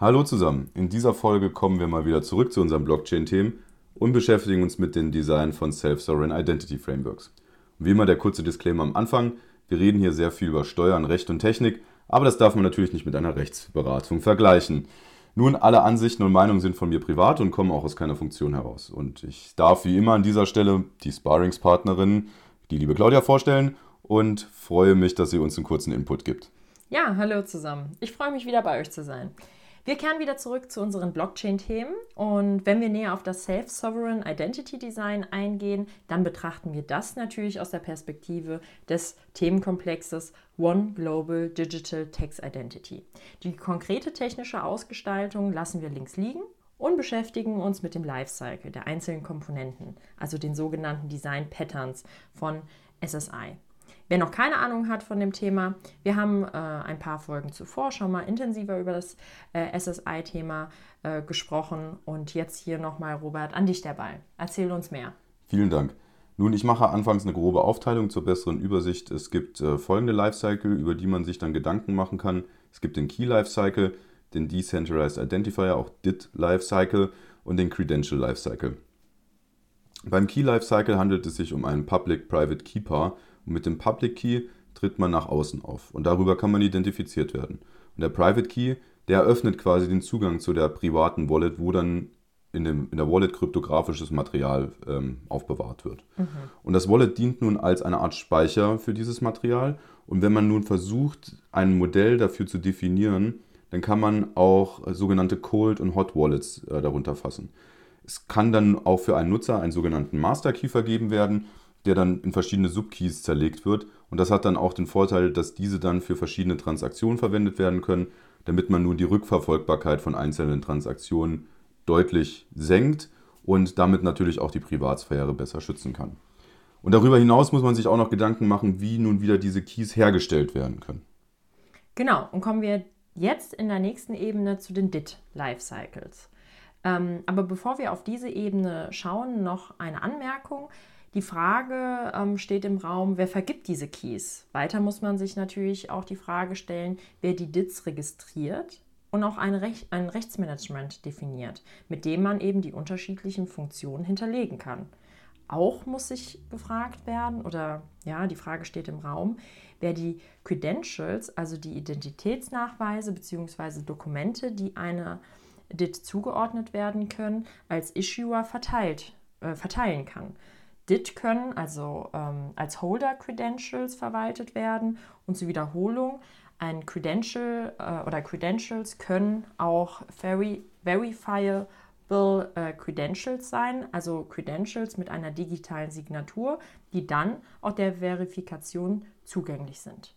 Hallo zusammen, in dieser Folge kommen wir mal wieder zurück zu unseren Blockchain-Themen und beschäftigen uns mit dem Design von Self-Sovereign Identity Frameworks. Und wie immer der kurze Disclaimer am Anfang, wir reden hier sehr viel über Steuern, Recht und Technik, aber das darf man natürlich nicht mit einer Rechtsberatung vergleichen. Nun, alle Ansichten und Meinungen sind von mir privat und kommen auch aus keiner Funktion heraus. Und ich darf wie immer an dieser Stelle die Sparringspartnerin, die liebe Claudia, vorstellen und freue mich, dass sie uns einen kurzen Input gibt. Ja, hallo zusammen. Ich freue mich wieder bei euch zu sein. Wir kehren wieder zurück zu unseren Blockchain-Themen und wenn wir näher auf das Self-Sovereign Identity Design eingehen, dann betrachten wir das natürlich aus der Perspektive des Themenkomplexes One Global Digital Tax Identity. Die konkrete technische Ausgestaltung lassen wir links liegen und beschäftigen uns mit dem Lifecycle der einzelnen Komponenten, also den sogenannten Design Patterns von SSI. Wer noch keine Ahnung hat von dem Thema, wir haben äh, ein paar Folgen zuvor schon mal intensiver über das äh, SSI-Thema äh, gesprochen und jetzt hier nochmal, Robert, an dich dabei. Erzähl uns mehr. Vielen Dank. Nun, ich mache anfangs eine grobe Aufteilung zur besseren Übersicht. Es gibt äh, folgende Lifecycle, über die man sich dann Gedanken machen kann. Es gibt den Key Lifecycle, den Decentralized Identifier, auch DIT Lifecycle und den Credential Lifecycle. Beim Key Lifecycle handelt es sich um einen Public-Private Key Paar und mit dem Public Key tritt man nach außen auf und darüber kann man identifiziert werden. Und der Private Key, der eröffnet quasi den Zugang zu der privaten Wallet, wo dann in, dem, in der Wallet kryptografisches Material ähm, aufbewahrt wird. Mhm. Und das Wallet dient nun als eine Art Speicher für dieses Material. Und wenn man nun versucht, ein Modell dafür zu definieren, dann kann man auch sogenannte Cold und Hot Wallets äh, darunter fassen. Es kann dann auch für einen Nutzer einen sogenannten Master Key vergeben werden der dann in verschiedene Subkeys zerlegt wird. Und das hat dann auch den Vorteil, dass diese dann für verschiedene Transaktionen verwendet werden können, damit man nun die Rückverfolgbarkeit von einzelnen Transaktionen deutlich senkt und damit natürlich auch die Privatsphäre besser schützen kann. Und darüber hinaus muss man sich auch noch Gedanken machen, wie nun wieder diese Keys hergestellt werden können. Genau, und kommen wir jetzt in der nächsten Ebene zu den DIT-Lifecycles. Ähm, aber bevor wir auf diese Ebene schauen, noch eine Anmerkung. Die Frage ähm, steht im Raum, wer vergibt diese Keys? Weiter muss man sich natürlich auch die Frage stellen, wer die DITs registriert und auch ein, Rech ein Rechtsmanagement definiert, mit dem man eben die unterschiedlichen Funktionen hinterlegen kann. Auch muss sich gefragt werden, oder ja, die Frage steht im Raum, wer die Credentials, also die Identitätsnachweise bzw. Dokumente, die einer DIT zugeordnet werden können, als Issuer verteilt, äh, verteilen kann. DIT können also ähm, als Holder-Credentials verwaltet werden und zur Wiederholung ein Credential äh, oder Credentials können auch veri verifiable äh, Credentials sein, also Credentials mit einer digitalen Signatur, die dann auch der Verifikation zugänglich sind.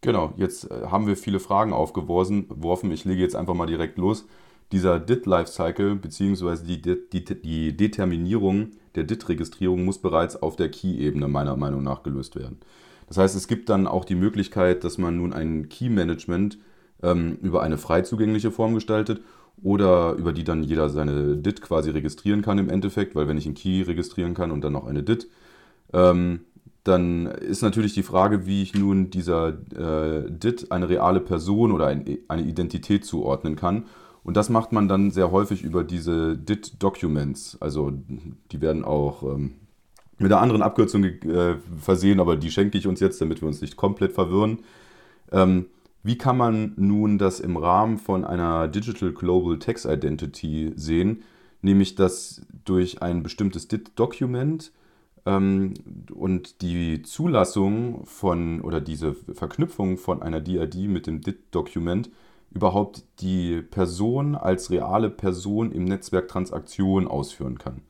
Genau, jetzt äh, haben wir viele Fragen aufgeworfen. Ich lege jetzt einfach mal direkt los. Dieser DIT-Lifecycle bzw. Die, die, die Determinierung der DIT-Registrierung muss bereits auf der Key-Ebene meiner Meinung nach gelöst werden. Das heißt, es gibt dann auch die Möglichkeit, dass man nun ein Key-Management ähm, über eine frei zugängliche Form gestaltet oder über die dann jeder seine DIT quasi registrieren kann im Endeffekt, weil wenn ich einen Key registrieren kann und dann noch eine DIT, ähm, dann ist natürlich die Frage, wie ich nun dieser äh, DIT eine reale Person oder ein, eine Identität zuordnen kann und das macht man dann sehr häufig über diese DIT-Documents. Also die werden auch ähm, mit einer anderen Abkürzung äh, versehen, aber die schenke ich uns jetzt, damit wir uns nicht komplett verwirren. Ähm, wie kann man nun das im Rahmen von einer Digital Global Tax Identity sehen? Nämlich, dass durch ein bestimmtes DIT-Dokument ähm, und die Zulassung von oder diese Verknüpfung von einer DID mit dem DIT-Dokument überhaupt die Person als reale Person im Netzwerk Transaktionen ausführen kann.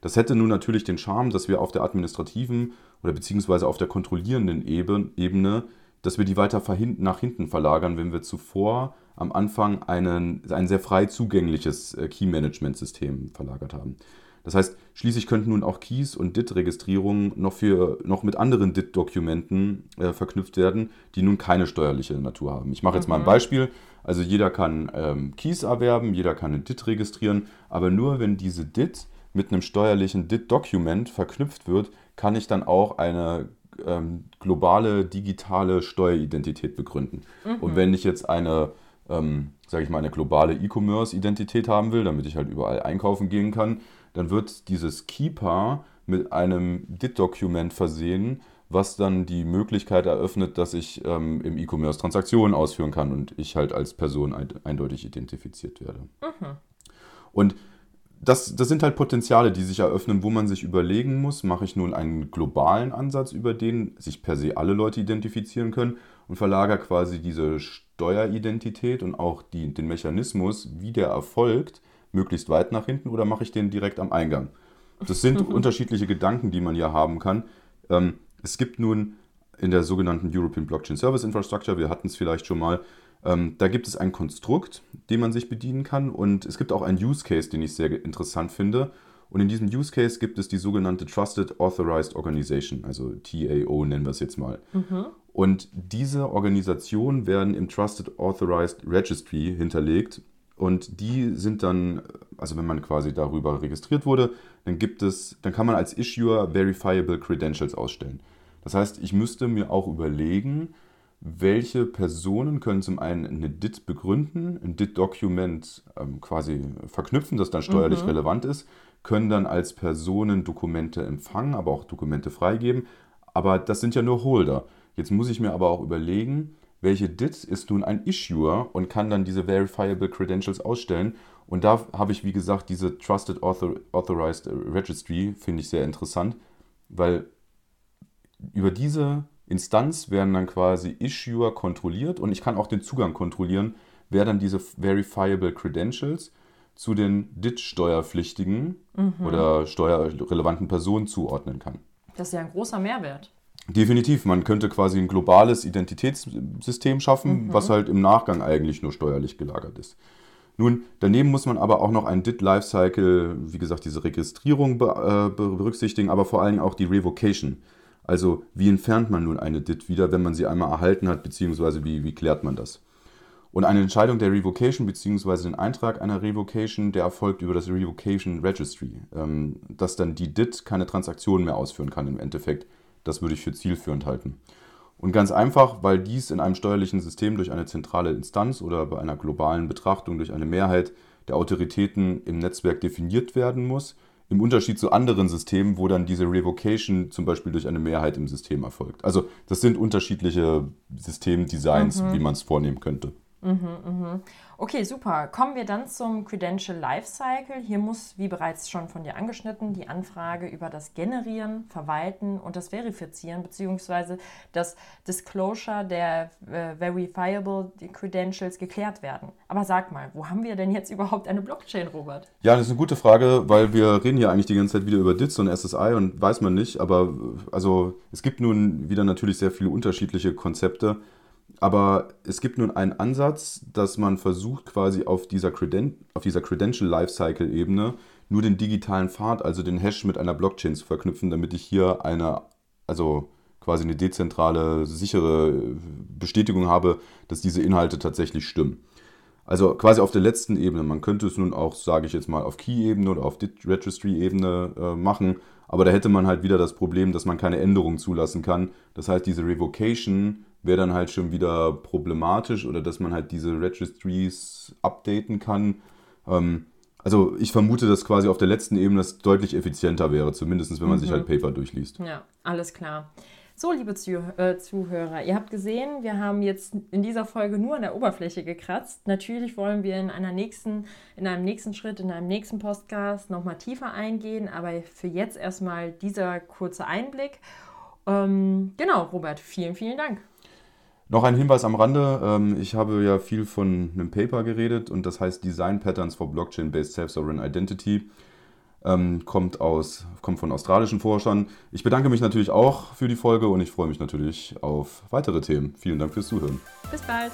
Das hätte nun natürlich den Charme, dass wir auf der administrativen oder beziehungsweise auf der kontrollierenden Ebene dass wir die weiter nach hinten verlagern, wenn wir zuvor am Anfang einen, ein sehr frei zugängliches äh, Key-Management-System verlagert haben. Das heißt, schließlich könnten nun auch Keys und DIT-Registrierungen noch, noch mit anderen DIT-Dokumenten äh, verknüpft werden, die nun keine steuerliche Natur haben. Ich mache jetzt mhm. mal ein mhm. Beispiel. Also jeder kann ähm, Keys erwerben, jeder kann ein DIT registrieren, aber nur wenn diese DIT mit einem steuerlichen DIT-Dokument verknüpft wird, kann ich dann auch eine ähm, globale digitale Steueridentität begründen. Mhm. Und wenn ich jetzt eine, ähm, sage ich mal, eine globale E-Commerce-Identität haben will, damit ich halt überall einkaufen gehen kann, dann wird dieses Keeper mit einem DIT-Dokument versehen, was dann die Möglichkeit eröffnet, dass ich ähm, im E-Commerce Transaktionen ausführen kann und ich halt als Person eindeutig identifiziert werde. Mhm. Und das, das sind halt Potenziale, die sich eröffnen, wo man sich überlegen muss, mache ich nun einen globalen Ansatz, über den sich per se alle Leute identifizieren können und verlagere quasi diese Steueridentität und auch die, den Mechanismus, wie der erfolgt, möglichst weit nach hinten oder mache ich den direkt am Eingang? Das sind unterschiedliche Gedanken, die man ja haben kann. Ähm, es gibt nun in der sogenannten European Blockchain Service Infrastructure, wir hatten es vielleicht schon mal, ähm, da gibt es ein Konstrukt, dem man sich bedienen kann und es gibt auch einen Use Case, den ich sehr interessant finde. Und in diesem Use Case gibt es die sogenannte Trusted Authorized Organization, also TAO nennen wir es jetzt mal. Mhm. Und diese Organisationen werden im Trusted Authorized Registry hinterlegt und die sind dann, also wenn man quasi darüber registriert wurde, dann gibt es, dann kann man als Issuer Verifiable Credentials ausstellen. Das heißt, ich müsste mir auch überlegen, welche Personen können zum einen eine DIT begründen, ein DIT-Dokument ähm, quasi verknüpfen, das dann steuerlich mhm. relevant ist, können dann als Personen Dokumente empfangen, aber auch Dokumente freigeben. Aber das sind ja nur Holder. Jetzt muss ich mir aber auch überlegen, welche DIT ist nun ein Issuer und kann dann diese Verifiable Credentials ausstellen. Und da habe ich, wie gesagt, diese Trusted Author Authorized Registry, finde ich sehr interessant, weil über diese Instanz werden dann quasi Issuer kontrolliert und ich kann auch den Zugang kontrollieren, wer dann diese Verifiable Credentials zu den DIT-Steuerpflichtigen mhm. oder steuerrelevanten Personen zuordnen kann. Das ist ja ein großer Mehrwert. Definitiv, man könnte quasi ein globales Identitätssystem schaffen, mhm. was halt im Nachgang eigentlich nur steuerlich gelagert ist. Nun, daneben muss man aber auch noch ein DIT-Lifecycle, wie gesagt, diese Registrierung be äh, berücksichtigen, aber vor allem auch die Revocation. Also wie entfernt man nun eine DIT wieder, wenn man sie einmal erhalten hat, beziehungsweise wie, wie klärt man das? Und eine Entscheidung der Revocation beziehungsweise den Eintrag einer Revocation, der erfolgt über das Revocation Registry, ähm, dass dann die DIT keine Transaktionen mehr ausführen kann im Endeffekt. Das würde ich für zielführend halten. Und ganz einfach, weil dies in einem steuerlichen System durch eine zentrale Instanz oder bei einer globalen Betrachtung durch eine Mehrheit der Autoritäten im Netzwerk definiert werden muss, im Unterschied zu anderen Systemen, wo dann diese Revocation zum Beispiel durch eine Mehrheit im System erfolgt. Also das sind unterschiedliche Systemdesigns, mhm. wie man es vornehmen könnte. Mhm, mhm. Okay, super. Kommen wir dann zum Credential Lifecycle. Hier muss, wie bereits schon von dir angeschnitten, die Anfrage über das Generieren, Verwalten und das Verifizieren bzw. das Disclosure der äh, Verifiable Credentials geklärt werden. Aber sag mal, wo haben wir denn jetzt überhaupt eine Blockchain, Robert? Ja, das ist eine gute Frage, weil wir reden ja eigentlich die ganze Zeit wieder über DITS und SSI und weiß man nicht, aber also es gibt nun wieder natürlich sehr viele unterschiedliche Konzepte. Aber es gibt nun einen Ansatz, dass man versucht, quasi auf dieser, Creden auf dieser Credential Lifecycle-Ebene nur den digitalen Pfad, also den Hash mit einer Blockchain zu verknüpfen, damit ich hier eine, also quasi eine dezentrale, sichere Bestätigung habe, dass diese Inhalte tatsächlich stimmen. Also quasi auf der letzten Ebene. Man könnte es nun auch, sage ich jetzt mal, auf Key-Ebene oder auf Registry-Ebene äh, machen. Aber da hätte man halt wieder das Problem, dass man keine Änderungen zulassen kann. Das heißt, diese Revocation wäre dann halt schon wieder problematisch oder dass man halt diese Registries updaten kann. Ähm, also ich vermute, dass quasi auf der letzten Ebene das deutlich effizienter wäre, zumindest wenn man mhm. sich halt Paper durchliest. Ja, alles klar. So, liebe Zuh äh, Zuhörer, ihr habt gesehen, wir haben jetzt in dieser Folge nur an der Oberfläche gekratzt. Natürlich wollen wir in einer nächsten, in einem nächsten Schritt, in einem nächsten Podcast nochmal tiefer eingehen, aber für jetzt erstmal dieser kurze Einblick. Ähm, genau, Robert, vielen, vielen Dank. Noch ein Hinweis am Rande. Ähm, ich habe ja viel von einem Paper geredet und das heißt Design Patterns for Blockchain-Based Self-Sovereign Identity. Ähm, kommt, aus, kommt von australischen Forschern. Ich bedanke mich natürlich auch für die Folge und ich freue mich natürlich auf weitere Themen. Vielen Dank fürs Zuhören. Bis bald.